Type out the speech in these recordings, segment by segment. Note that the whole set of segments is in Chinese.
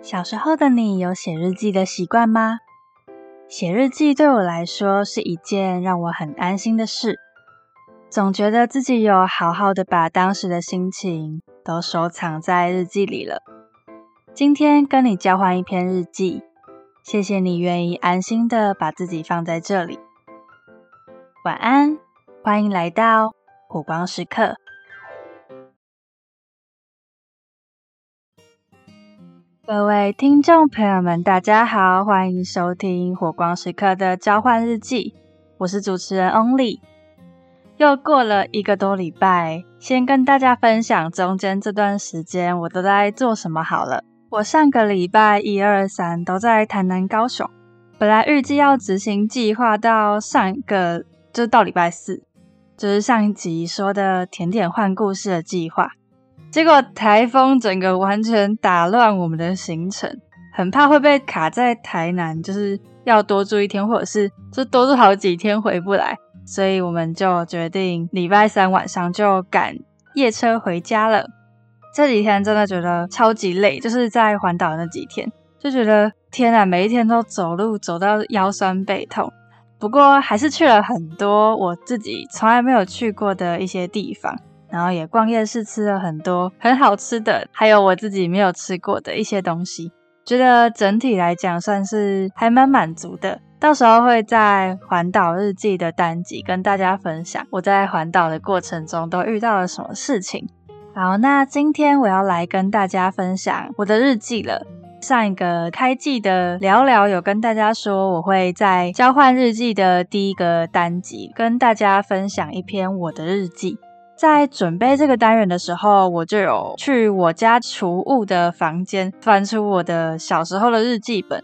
小时候的你有写日记的习惯吗？写日记对我来说是一件让我很安心的事，总觉得自己有好好的把当时的心情都收藏在日记里了。今天跟你交换一篇日记，谢谢你愿意安心的把自己放在这里。晚安，欢迎来到火光时刻。各位听众朋友们，大家好，欢迎收听《火光时刻》的交换日记，我是主持人 Only。又过了一个多礼拜，先跟大家分享中间这段时间我都在做什么好了。我上个礼拜一二三都在台南、高雄，本来预计要执行计划到上个，就是到礼拜四，就是上一集说的甜点换故事的计划。结果台风整个完全打乱我们的行程，很怕会被卡在台南，就是要多住一天，或者是就多住好几天回不来，所以我们就决定礼拜三晚上就赶夜车回家了。这几天真的觉得超级累，就是在环岛那几天，就觉得天啊，每一天都走路走到腰酸背痛。不过还是去了很多我自己从来没有去过的一些地方。然后也逛夜市，吃了很多很好吃的，还有我自己没有吃过的一些东西，觉得整体来讲算是还蛮满足的。到时候会在环岛日记的单集跟大家分享我在环岛的过程中都遇到了什么事情。好，那今天我要来跟大家分享我的日记了。上一个开季的聊聊有跟大家说，我会在交换日记的第一个单集跟大家分享一篇我的日记。在准备这个单元的时候，我就有去我家储物的房间翻出我的小时候的日记本。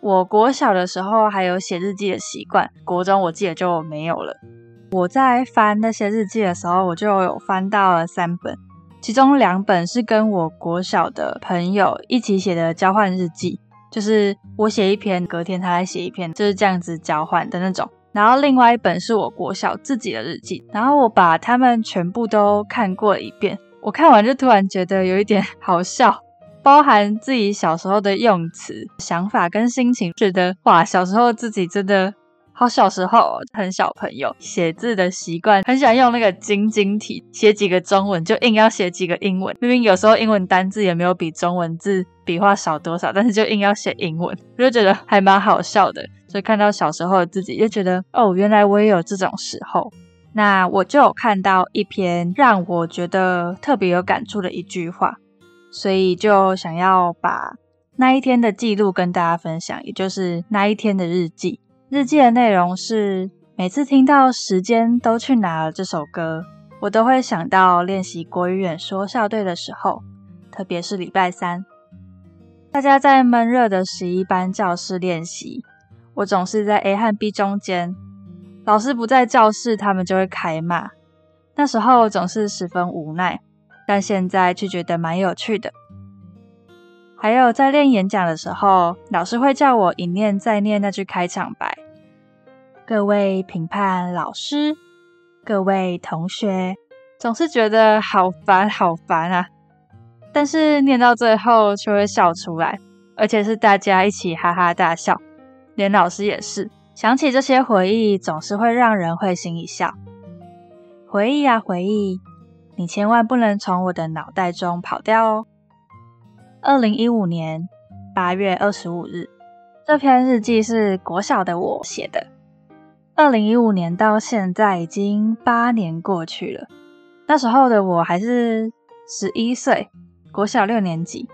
我国小的时候还有写日记的习惯，国中我记得就没有了。我在翻那些日记的时候，我就有翻到了三本，其中两本是跟我国小的朋友一起写的交换日记，就是我写一篇，隔天他来写一篇，就是这样子交换的那种。然后另外一本是我国小自己的日记，然后我把他们全部都看过了一遍。我看完就突然觉得有一点好笑，包含自己小时候的用词、想法跟心情，觉得哇，小时候自己真的。好，小时候很小朋友写字的习惯，很喜欢用那个晶晶体写几个中文，就硬要写几个英文。明明有时候英文单字也没有比中文字笔画少多少，但是就硬要写英文，我就觉得还蛮好笑的。所以看到小时候的自己，就觉得哦，原来我也有这种时候。那我就有看到一篇让我觉得特别有感触的一句话，所以就想要把那一天的记录跟大家分享，也就是那一天的日记。日记的内容是：每次听到《时间都去哪了》这首歌，我都会想到练习国语演说校队的时候，特别是礼拜三，大家在闷热的十一班教室练习，我总是在 A 和 B 中间，老师不在教室，他们就会开骂。那时候总是十分无奈，但现在却觉得蛮有趣的。还有在练演讲的时候，老师会叫我一念再念那句开场白。各位评判老师，各位同学，总是觉得好烦好烦啊！但是念到最后却会笑出来，而且是大家一起哈哈大笑，连老师也是。想起这些回忆，总是会让人会心一笑。回忆啊回忆，你千万不能从我的脑袋中跑掉哦。二零一五年八月二十五日，这篇日记是国小的我写的。二零一五年到现在已经八年过去了，那时候的我还是十一岁，国小六年级。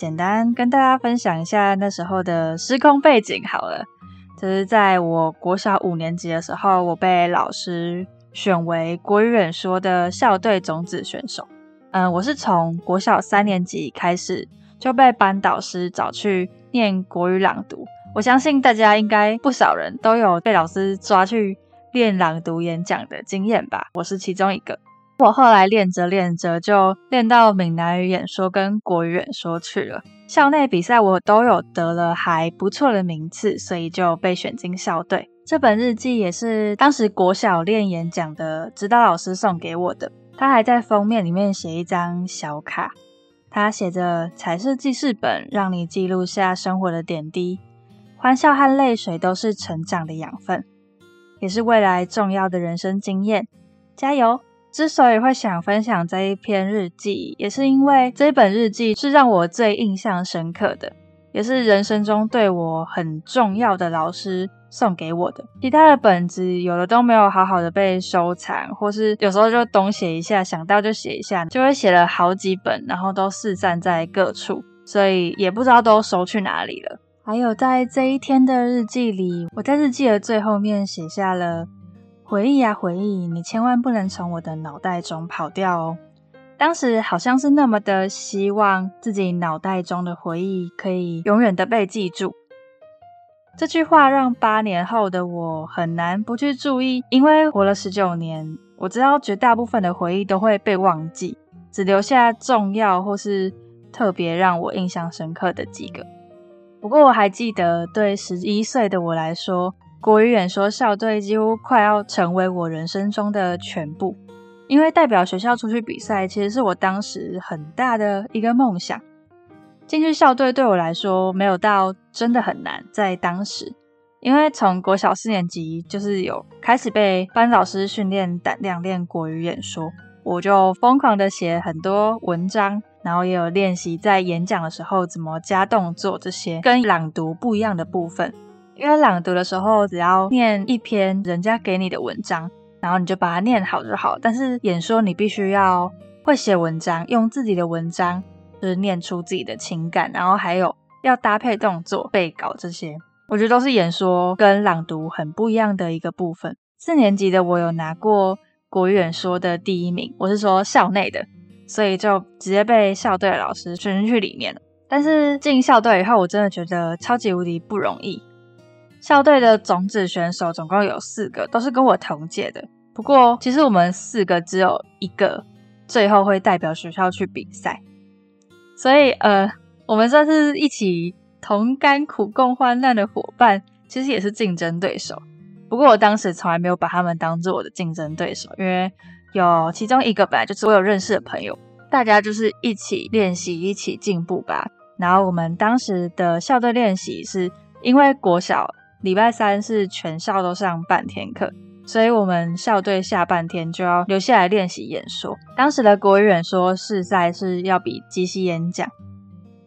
简单跟大家分享一下那时候的时空背景好了，就是在我国小五年级的时候，我被老师选为国语演说的校队种子选手。嗯，我是从国小三年级开始。就被班导师找去念国语朗读。我相信大家应该不少人都有被老师抓去练朗读演讲的经验吧？我是其中一个。我后来练着练着就练到闽南语演说跟国语演说去了。校内比赛我都有得了还不错的名次，所以就被选进校队。这本日记也是当时国小练演讲的指导老师送给我的。他还在封面里面写一张小卡。他写着彩色记事本，让你记录下生活的点滴，欢笑和泪水都是成长的养分，也是未来重要的人生经验。加油！之所以会想分享这一篇日记，也是因为这本日记是让我最印象深刻的，也是人生中对我很重要的老师送给我的。其他的本子有的都没有好好的被收藏，或是有时候就东写一下，想到就写一下，就会写了好几本，然后都四散在各处，所以也不知道都收去哪里了。还有在这一天的日记里，我在日记的最后面写下了。回忆啊，回忆，你千万不能从我的脑袋中跑掉哦。当时好像是那么的希望自己脑袋中的回忆可以永远的被记住。这句话让八年后的我很难不去注意，因为活了十九年，我知道绝大部分的回忆都会被忘记，只留下重要或是特别让我印象深刻的几个。不过我还记得，对十一岁的我来说。国语演说校队几乎快要成为我人生中的全部，因为代表学校出去比赛，其实是我当时很大的一个梦想。进去校队对我来说没有到真的很难，在当时，因为从国小四年级就是有开始被班老师训练胆量练国语演说，我就疯狂的写很多文章，然后也有练习在演讲的时候怎么加动作这些跟朗读不一样的部分。因为朗读的时候，只要念一篇人家给你的文章，然后你就把它念好就好。但是演说你必须要会写文章，用自己的文章就是念出自己的情感，然后还有要搭配动作、背稿这些，我觉得都是演说跟朗读很不一样的一个部分。四年级的我有拿过国语演说的第一名，我是说校内的，所以就直接被校队老师选进去里面了。但是进校队以后，我真的觉得超级无敌不容易。校队的种子选手总共有四个，都是跟我同届的。不过，其实我们四个只有一个最后会代表学校去比赛，所以呃，我们算是一起同甘苦共患难的伙伴，其实也是竞争对手。不过我当时从来没有把他们当做我的竞争对手，因为有其中一个本来就是我有认识的朋友，大家就是一起练习，一起进步吧。然后我们当时的校队练习是因为国小。礼拜三是全校都上半天课，所以我们校队下半天就要留下来练习演说。当时的国语演说试赛是要比即席演讲，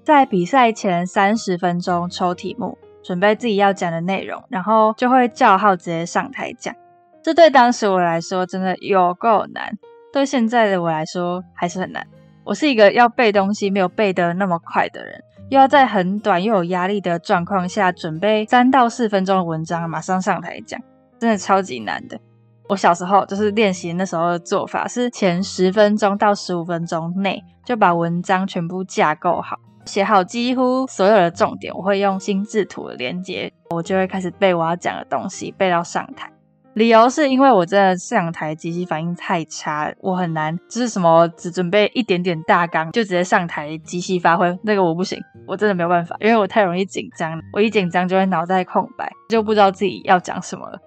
在比赛前三十分钟抽题目，准备自己要讲的内容，然后就会叫号直接上台讲。这对当时我来说真的有够难，对现在的我来说还是很难。我是一个要背东西没有背得那么快的人。又要在很短又有压力的状况下准备三到四分钟的文章，马上上台讲，真的超级难的。我小时候就是练习那时候的做法，是前十分钟到十五分钟内就把文章全部架构好，写好几乎所有的重点，我会用心智图的连接，我就会开始背我要讲的东西，背到上台。理由是因为我真的上台即席反应太差，我很难，就是什么只准备一点点大纲就直接上台即席发挥，那个我不行，我真的没有办法，因为我太容易紧张，我一紧张就会脑袋空白，就不知道自己要讲什么了。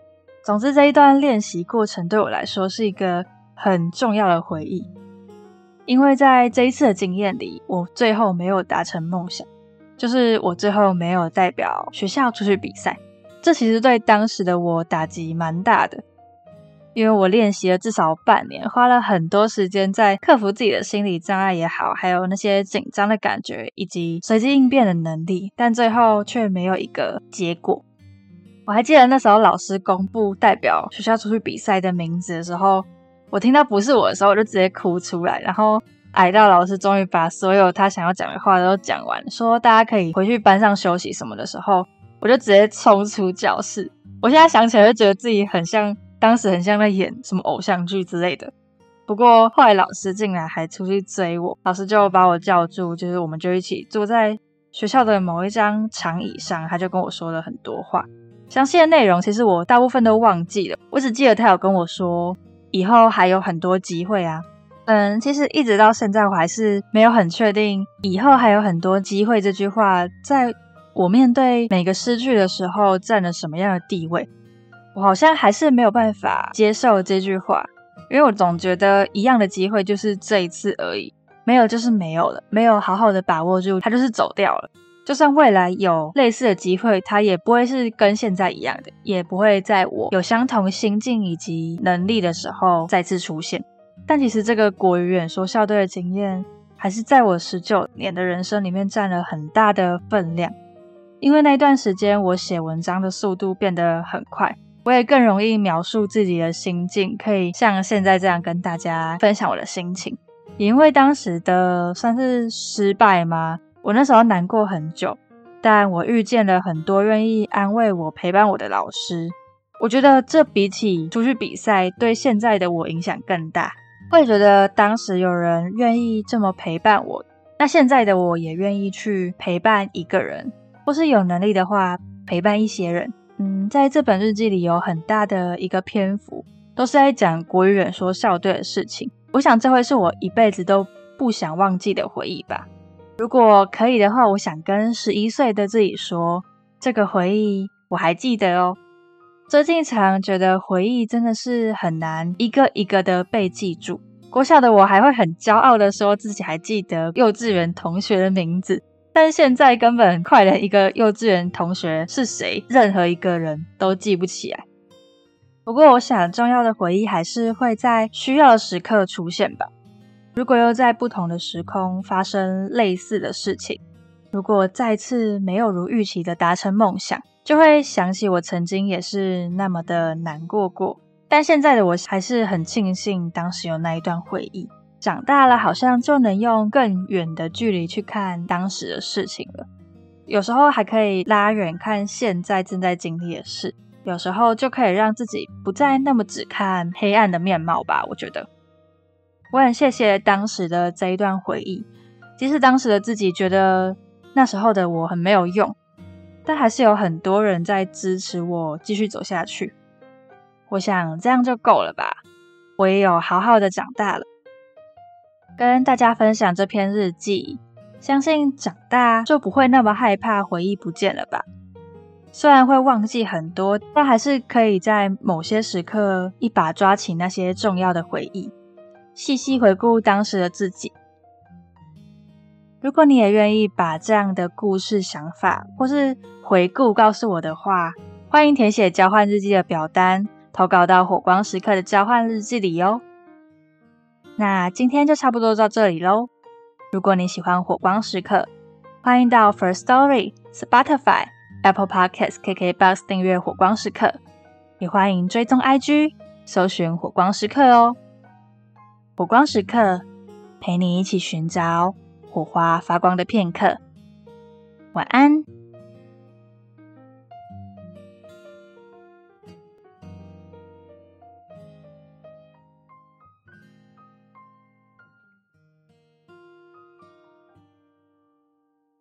总之这一段练习过程对我来说是一个很重要的回忆，因为在这一次的经验里，我最后没有达成梦想，就是我最后没有代表学校出去比赛。这其实对当时的我打击蛮大的，因为我练习了至少半年，花了很多时间在克服自己的心理障碍也好，还有那些紧张的感觉以及随机应变的能力，但最后却没有一个结果。我还记得那时候老师公布代表学校出去比赛的名字的时候，我听到不是我的时候，我就直接哭出来。然后矮到老师终于把所有他想要讲的话都讲完，说大家可以回去班上休息什么的时候。我就直接冲出教室。我现在想起来，就觉得自己很像当时很像在演什么偶像剧之类的。不过后来老师进来还出去追我，老师就把我叫住，就是我们就一起坐在学校的某一张长椅上，他就跟我说了很多话。详细的内容其实我大部分都忘记了，我只记得他有跟我说以后还有很多机会啊。嗯，其实一直到现在我还是没有很确定以后还有很多机会这句话在。我面对每个失去的时候占了什么样的地位，我好像还是没有办法接受这句话，因为我总觉得一样的机会就是这一次而已，没有就是没有了，没有好好的把握住，它就是走掉了。就算未来有类似的机会，它也不会是跟现在一样的，也不会在我有相同心境以及能力的时候再次出现。但其实这个国语演说校队的经验，还是在我十九年的人生里面占了很大的分量。因为那段时间我写文章的速度变得很快，我也更容易描述自己的心境，可以像现在这样跟大家分享我的心情。也因为当时的算是失败吗？我那时候难过很久，但我遇见了很多愿意安慰我、陪伴我的老师。我觉得这比起出去比赛，对现在的我影响更大。会觉得当时有人愿意这么陪伴我，那现在的我也愿意去陪伴一个人，或是有能力的话陪伴一些人。嗯，在这本日记里有很大的一个篇幅，都是在讲国语演说校队的事情。我想这会是我一辈子都不想忘记的回忆吧。如果可以的话，我想跟十一岁的自己说，这个回忆我还记得哦。最近常觉得回忆真的是很难一个一个的被记住。国小的我还会很骄傲的说自己还记得幼稚园同学的名字，但现在根本快连一个幼稚园同学是谁，任何一个人都记不起来。不过我想，重要的回忆还是会在需要的时刻出现吧。如果又在不同的时空发生类似的事情，如果再次没有如预期的达成梦想，就会想起我曾经也是那么的难过过。但现在的我还是很庆幸当时有那一段回忆。长大了，好像就能用更远的距离去看当时的事情了。有时候还可以拉远看现在正在经历的事，有时候就可以让自己不再那么只看黑暗的面貌吧。我觉得。我很谢谢当时的这一段回忆，即使当时的自己觉得那时候的我很没有用，但还是有很多人在支持我继续走下去。我想这样就够了吧。我也有好好的长大了，跟大家分享这篇日记，相信长大就不会那么害怕回忆不见了吧。虽然会忘记很多，但还是可以在某些时刻一把抓起那些重要的回忆。细细回顾当时的自己。如果你也愿意把这样的故事、想法或是回顾告诉我的话，欢迎填写交换日记的表单，投稿到火光时刻的交换日记里哦。那今天就差不多到这里喽。如果你喜欢火光时刻，欢迎到 First Story、Spotify、Apple Podcasts、KKBox 订阅火光时刻，也欢迎追踪 IG，搜寻火光时刻哦。火光时刻，陪你一起寻找火花发光的片刻。晚安。